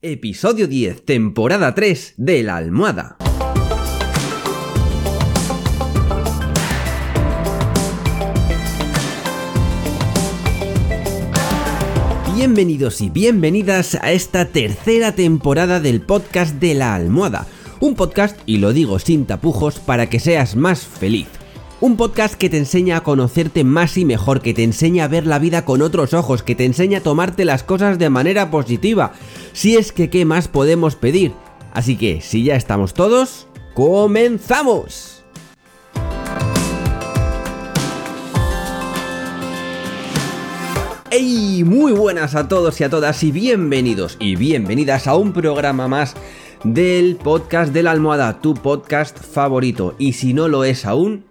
Episodio 10, temporada 3 de La Almohada. Bienvenidos y bienvenidas a esta tercera temporada del podcast de La Almohada. Un podcast, y lo digo sin tapujos, para que seas más feliz. Un podcast que te enseña a conocerte más y mejor, que te enseña a ver la vida con otros ojos, que te enseña a tomarte las cosas de manera positiva. Si es que, ¿qué más podemos pedir? Así que, si ya estamos todos, ¡comenzamos! ¡Hey! Muy buenas a todos y a todas y bienvenidos y bienvenidas a un programa más del podcast de la almohada, tu podcast favorito. Y si no lo es aún,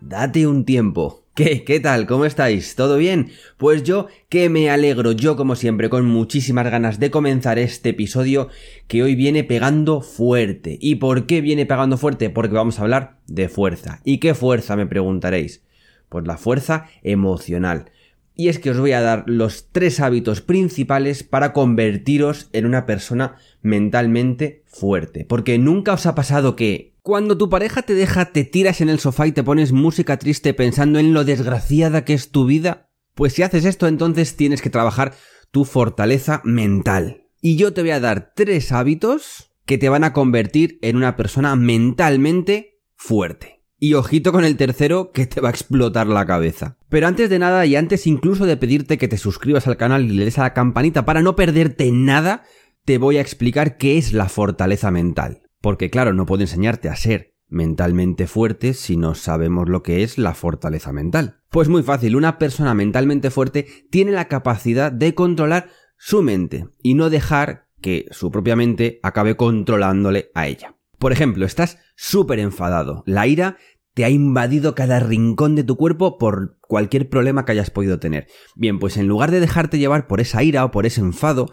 date un tiempo. ¿Qué? ¿Qué tal? ¿Cómo estáis? ¿Todo bien? Pues yo que me alegro, yo como siempre, con muchísimas ganas de comenzar este episodio que hoy viene pegando fuerte. ¿Y por qué viene pegando fuerte? Porque vamos a hablar de fuerza. ¿Y qué fuerza me preguntaréis? Pues la fuerza emocional. Y es que os voy a dar los tres hábitos principales para convertiros en una persona mentalmente fuerte. Porque nunca os ha pasado que cuando tu pareja te deja, te tiras en el sofá y te pones música triste pensando en lo desgraciada que es tu vida. Pues si haces esto, entonces tienes que trabajar tu fortaleza mental. Y yo te voy a dar tres hábitos que te van a convertir en una persona mentalmente fuerte. Y ojito con el tercero que te va a explotar la cabeza. Pero antes de nada y antes incluso de pedirte que te suscribas al canal y le des a la campanita para no perderte nada, te voy a explicar qué es la fortaleza mental. Porque claro, no puedo enseñarte a ser mentalmente fuerte si no sabemos lo que es la fortaleza mental. Pues muy fácil, una persona mentalmente fuerte tiene la capacidad de controlar su mente y no dejar que su propia mente acabe controlándole a ella. Por ejemplo, estás súper enfadado. La ira te ha invadido cada rincón de tu cuerpo por cualquier problema que hayas podido tener. Bien, pues en lugar de dejarte llevar por esa ira o por ese enfado,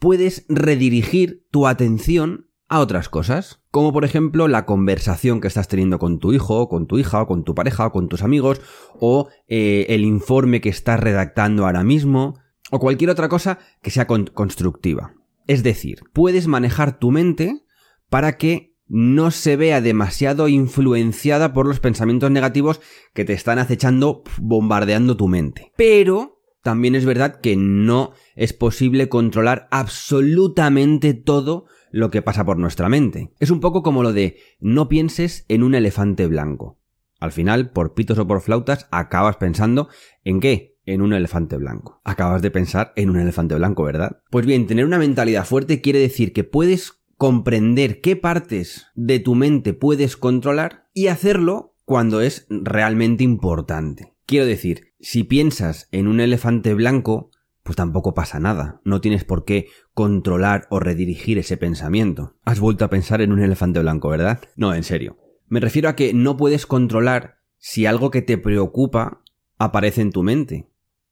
puedes redirigir tu atención a otras cosas, como por ejemplo la conversación que estás teniendo con tu hijo, con tu hija, o con tu pareja, o con tus amigos, o eh, el informe que estás redactando ahora mismo, o cualquier otra cosa que sea constructiva. Es decir, puedes manejar tu mente para que no se vea demasiado influenciada por los pensamientos negativos que te están acechando, bombardeando tu mente. Pero también es verdad que no es posible controlar absolutamente todo lo que pasa por nuestra mente. Es un poco como lo de no pienses en un elefante blanco. Al final, por pitos o por flautas, acabas pensando en qué? En un elefante blanco. Acabas de pensar en un elefante blanco, ¿verdad? Pues bien, tener una mentalidad fuerte quiere decir que puedes comprender qué partes de tu mente puedes controlar y hacerlo cuando es realmente importante. Quiero decir, si piensas en un elefante blanco, pues tampoco pasa nada. No tienes por qué controlar o redirigir ese pensamiento. Has vuelto a pensar en un elefante blanco, ¿verdad? No, en serio. Me refiero a que no puedes controlar si algo que te preocupa aparece en tu mente.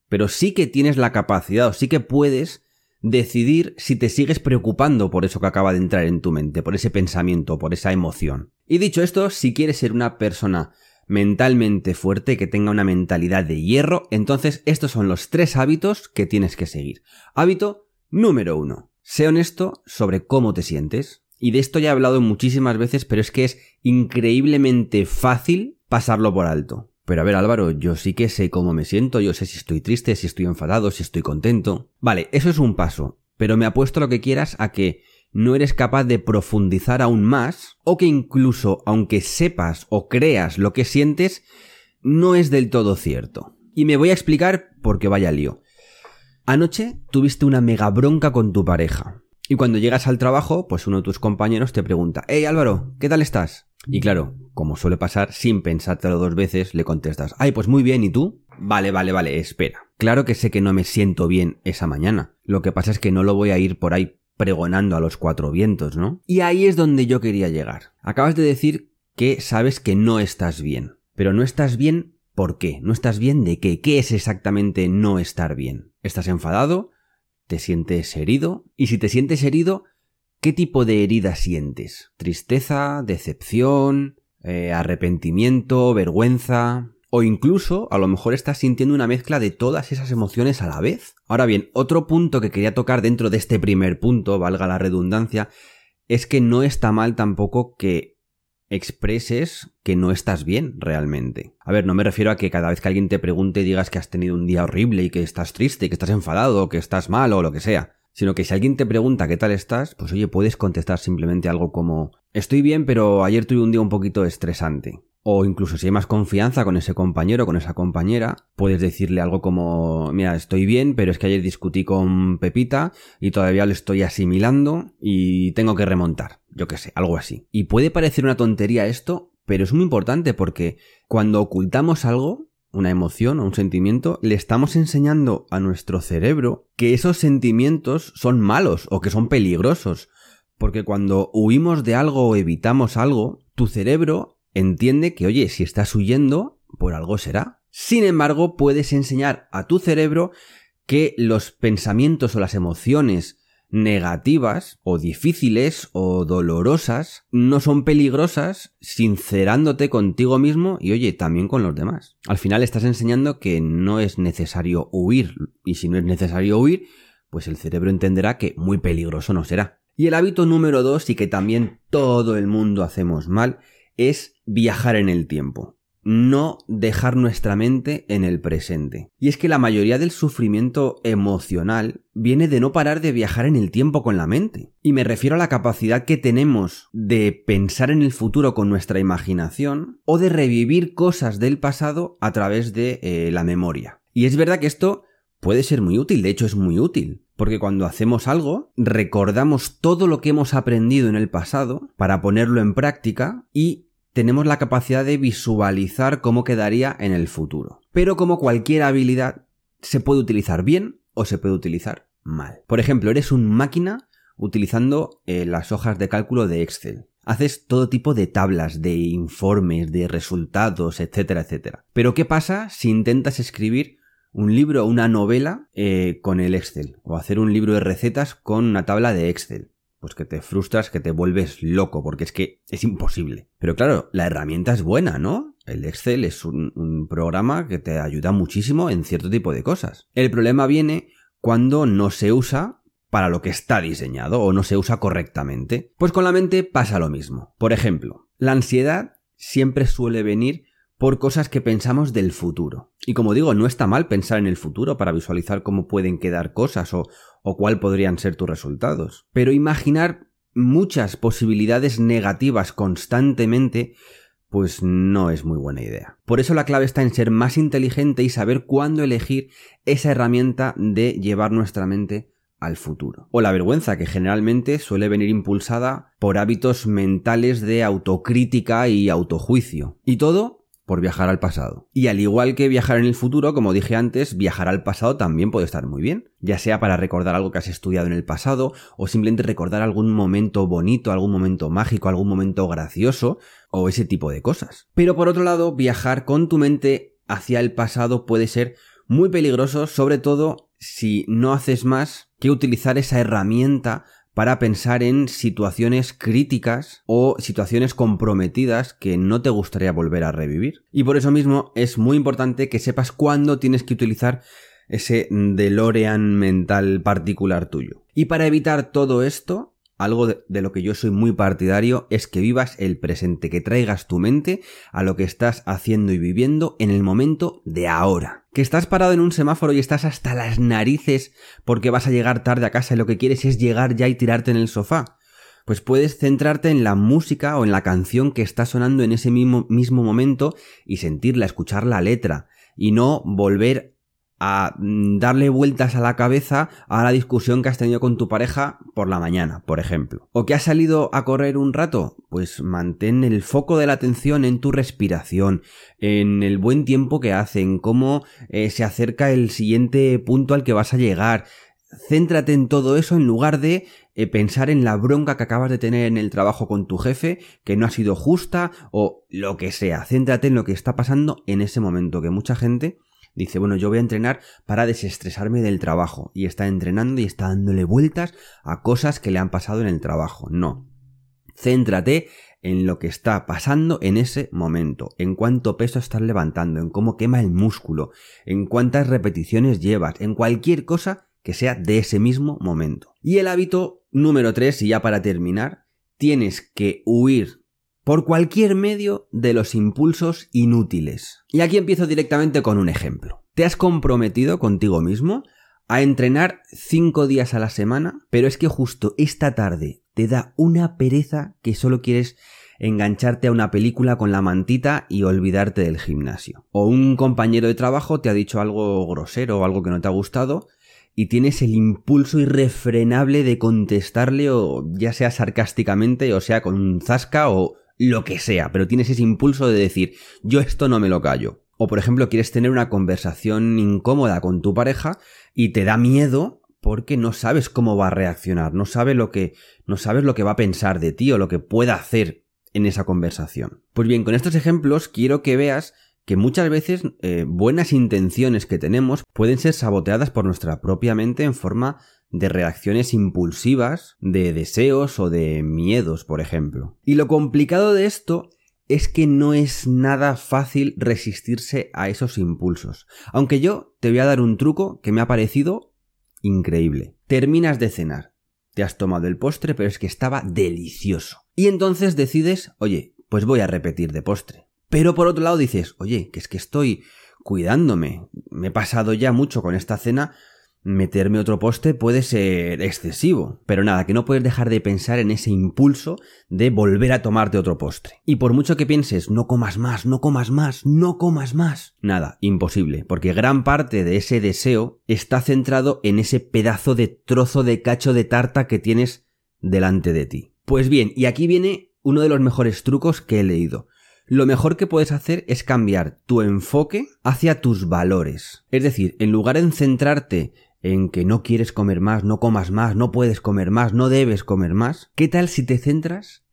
Pero sí que tienes la capacidad o sí que puedes decidir si te sigues preocupando por eso que acaba de entrar en tu mente, por ese pensamiento, por esa emoción. Y dicho esto, si quieres ser una persona mentalmente fuerte, que tenga una mentalidad de hierro, entonces estos son los tres hábitos que tienes que seguir. Hábito número uno. Sé honesto sobre cómo te sientes. Y de esto ya he hablado muchísimas veces, pero es que es increíblemente fácil pasarlo por alto. Pero a ver Álvaro, yo sí que sé cómo me siento, yo sé si estoy triste, si estoy enfadado, si estoy contento. Vale, eso es un paso, pero me apuesto lo que quieras a que no eres capaz de profundizar aún más, o que incluso aunque sepas o creas lo que sientes, no es del todo cierto. Y me voy a explicar por qué vaya lío. Anoche tuviste una mega bronca con tu pareja. Y cuando llegas al trabajo, pues uno de tus compañeros te pregunta, Hey Álvaro, ¿qué tal estás? Y claro, como suele pasar, sin pensártelo dos veces, le contestas, ay, pues muy bien, ¿y tú? Vale, vale, vale, espera. Claro que sé que no me siento bien esa mañana. Lo que pasa es que no lo voy a ir por ahí pregonando a los cuatro vientos, ¿no? Y ahí es donde yo quería llegar. Acabas de decir que sabes que no estás bien. Pero no estás bien, ¿por qué? ¿No estás bien de qué? ¿Qué es exactamente no estar bien? ¿Estás enfadado? ¿Te sientes herido? Y si te sientes herido, ¿Qué tipo de herida sientes? ¿Tristeza? ¿Decepción? Eh, ¿Arrepentimiento? ¿Vergüenza? O incluso, a lo mejor estás sintiendo una mezcla de todas esas emociones a la vez. Ahora bien, otro punto que quería tocar dentro de este primer punto, valga la redundancia, es que no está mal tampoco que expreses que no estás bien realmente. A ver, no me refiero a que cada vez que alguien te pregunte digas que has tenido un día horrible y que estás triste, que estás enfadado, que estás mal o lo que sea. Sino que si alguien te pregunta qué tal estás, pues oye, puedes contestar simplemente algo como estoy bien, pero ayer tuve un día un poquito estresante. O incluso si hay más confianza con ese compañero, con esa compañera, puedes decirle algo como, mira, estoy bien, pero es que ayer discutí con Pepita y todavía lo estoy asimilando y tengo que remontar. Yo qué sé, algo así. Y puede parecer una tontería esto, pero es muy importante porque cuando ocultamos algo, una emoción o un sentimiento, le estamos enseñando a nuestro cerebro que esos sentimientos son malos o que son peligrosos. Porque cuando huimos de algo o evitamos algo, tu cerebro entiende que, oye, si estás huyendo, por algo será. Sin embargo, puedes enseñar a tu cerebro que los pensamientos o las emociones negativas o difíciles o dolorosas no son peligrosas sincerándote contigo mismo y oye también con los demás. Al final estás enseñando que no es necesario huir y si no es necesario huir pues el cerebro entenderá que muy peligroso no será. Y el hábito número dos y que también todo el mundo hacemos mal es viajar en el tiempo, no dejar nuestra mente en el presente. Y es que la mayoría del sufrimiento emocional viene de no parar de viajar en el tiempo con la mente. Y me refiero a la capacidad que tenemos de pensar en el futuro con nuestra imaginación o de revivir cosas del pasado a través de eh, la memoria. Y es verdad que esto puede ser muy útil, de hecho es muy útil, porque cuando hacemos algo, recordamos todo lo que hemos aprendido en el pasado para ponerlo en práctica y tenemos la capacidad de visualizar cómo quedaría en el futuro. Pero como cualquier habilidad, se puede utilizar bien o se puede utilizar mal. Por ejemplo, eres un máquina utilizando eh, las hojas de cálculo de Excel. Haces todo tipo de tablas, de informes, de resultados, etcétera, etcétera. Pero ¿qué pasa si intentas escribir un libro o una novela eh, con el Excel? O hacer un libro de recetas con una tabla de Excel pues que te frustras, que te vuelves loco, porque es que es imposible. Pero claro, la herramienta es buena, ¿no? El Excel es un, programa que te ayuda muchísimo en cierto tipo de cosas. El problema viene cuando no se usa para lo que está diseñado o no se usa correctamente. Pues con la mente pasa lo mismo. Por ejemplo, la ansiedad siempre suele venir por cosas que pensamos del futuro. Y como digo, no está mal pensar en el futuro para visualizar cómo pueden quedar cosas o, cuál podrían ser tus resultados. Pero imaginar muchas posibilidades negativas constantemente pues no es muy buena idea. Por eso la clave está en ser más inteligente y saber cuándo elegir esa herramienta de llevar nuestra mente al futuro. O la vergüenza, que generalmente suele venir impulsada por hábitos mentales de autocrítica y autojuicio. Y todo por viajar al pasado. Y al igual que viajar en el futuro, como dije antes, viajar al pasado también puede estar muy bien, ya sea para recordar algo que has estudiado en el pasado o simplemente recordar algún momento bonito, algún momento mágico, algún momento gracioso o ese tipo de cosas. Pero por otro lado, viajar con tu mente hacia el pasado puede ser muy peligroso, sobre todo si no haces más que utilizar esa herramienta para pensar en situaciones críticas o situaciones comprometidas que no te gustaría volver a revivir. Y por eso mismo es muy importante que sepas cuándo tienes que utilizar ese DeLorean mental particular tuyo. Y para evitar todo esto, algo de, lo que yo soy muy partidario es que vivas el presente, que traigas tu mente a lo que estás haciendo y viviendo en el momento de ahora. Que estás parado en un semáforo y estás hasta las narices porque vas a llegar tarde a casa y lo que quieres es llegar ya y tirarte en el sofá. Pues puedes centrarte en la música o en la canción que está sonando en ese mismo, mismo momento y sentirla, escuchar la letra y no volver a mm, darle vueltas a la cabeza a la discusión que has tenido con tu pareja por la mañana, por ejemplo. ¿O que has salido a correr un rato? Pues mantén el foco de la atención en tu respiración, en el buen tiempo que hace, en cómo eh, se acerca el siguiente punto al que vas a llegar. Céntrate en todo eso en lugar de eh, pensar en la bronca que acabas de tener en el trabajo con tu jefe, que no ha sido justa o lo que sea. Céntrate en lo que está pasando en ese momento, que mucha gente Dice, bueno, yo voy a entrenar para desestresarme del trabajo. Y está entrenando y está dándole vueltas a cosas que le han pasado en el trabajo. No. Céntrate en lo que está pasando en ese momento, en cuánto peso estás levantando, en cómo quema el músculo, en cuántas repeticiones llevas, en cualquier cosa que sea de ese mismo momento. Y el hábito número 3, y ya para terminar, tienes que huir por cualquier medio de los impulsos inútiles. Y aquí empiezo directamente con un ejemplo. ¿Te has comprometido contigo mismo a entrenar 5 días a la semana, pero es que justo esta tarde te da una pereza que solo quieres engancharte a una película con la mantita y olvidarte del gimnasio. O un compañero de trabajo te ha dicho algo grosero o algo que no te ha gustado y tienes el impulso irrefrenable de contestarle o ya sea sarcásticamente o sea con un zasca o lo que sea, pero tienes ese impulso de decir yo esto no me lo callo. O por ejemplo quieres tener una conversación incómoda con tu pareja y te da miedo porque no sabes cómo va a reaccionar, no sabes lo que no sabes lo que va a pensar de ti o lo que pueda hacer en esa conversación. Pues bien, con estos ejemplos quiero que veas que muchas veces eh, buenas intenciones que tenemos pueden ser saboteadas por nuestra propia mente en forma de reacciones impulsivas, de deseos o de miedos, por ejemplo. Y lo complicado de esto es que no es nada fácil resistirse a esos impulsos. Aunque yo te voy a dar un truco que me ha parecido increíble. Terminas de cenar, te has tomado el postre, pero es que estaba delicioso. Y entonces decides, oye, pues voy a repetir de postre. Pero por otro lado dices, oye, que es que estoy cuidándome. Me he pasado ya mucho con esta cena. Meterme otro postre puede ser excesivo. Pero nada, que no puedes dejar de pensar en ese impulso de volver a tomarte otro postre. Y por mucho que pienses, no comas más, no comas más, no comas más. Nada, imposible. Porque gran parte de ese deseo está centrado en ese pedazo de trozo de cacho de tarta que tienes delante de ti. Pues bien, y aquí viene uno de los mejores trucos que he leído lo mejor que puedes hacer es cambiar tu enfoque hacia tus valores. Es decir, en lugar de centrarte en que no quieres comer más, no comas más, no puedes comer más, no debes comer más, ¿qué tal si te centras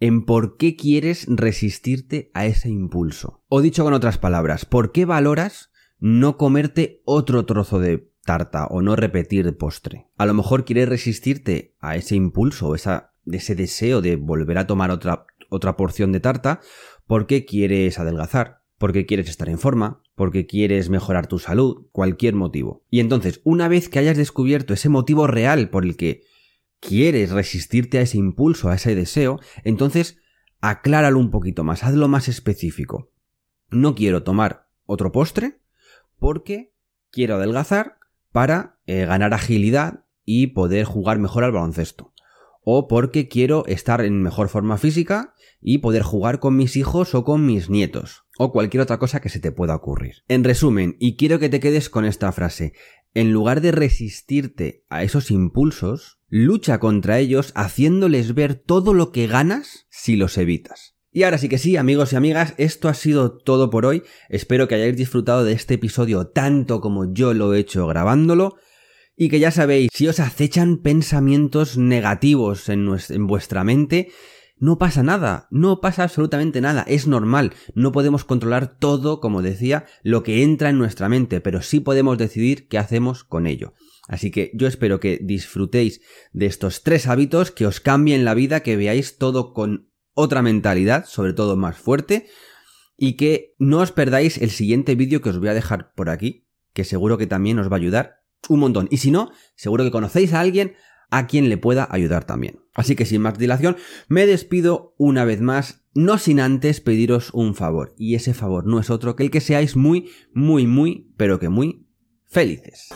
en por qué quieres resistirte a ese impulso? O dicho con otras palabras, ¿por qué valoras no comerte otro trozo de tarta o no repetir postre? A lo mejor quieres resistirte a ese impulso, o esa, ese deseo de volver a tomar otra, otra porción de tarta porque quieres adelgazar, porque quieres estar en forma, porque quieres mejorar tu salud, cualquier motivo. Y entonces, una vez que hayas descubierto ese motivo real por el que quieres resistirte a ese impulso, a ese deseo, entonces acláralo un poquito más, hazlo más específico. No quiero tomar otro postre porque quiero adelgazar para eh, ganar agilidad y poder jugar mejor al baloncesto o porque quiero estar en mejor forma física y poder jugar con mis hijos o con mis nietos, o cualquier otra cosa que se te pueda ocurrir. En resumen, y quiero que te quedes con esta frase, en lugar de resistirte a esos impulsos, lucha contra ellos haciéndoles ver todo lo que ganas si los evitas. Y ahora sí que sí, amigos y amigas, esto ha sido todo por hoy. Espero que hayáis disfrutado de este episodio tanto como yo lo he hecho grabándolo. Y que ya sabéis, si os acechan pensamientos negativos en, en vuestra mente, no pasa nada, no pasa absolutamente nada, es normal, no podemos controlar todo, como decía, lo que entra en nuestra mente, pero sí podemos decidir qué hacemos con ello. Así que yo espero que disfrutéis de estos tres hábitos, que os cambien la vida, que veáis todo con otra mentalidad, sobre todo más fuerte, y que no os perdáis el siguiente vídeo que os voy a dejar por aquí, que seguro que también os va a ayudar un montón. Y si no, seguro que conocéis a alguien a quien le pueda ayudar también. Así que sin más dilación, me despido una vez más, no sin antes pediros un favor. Y ese favor no es otro que el que seáis muy, muy, muy, pero que muy felices.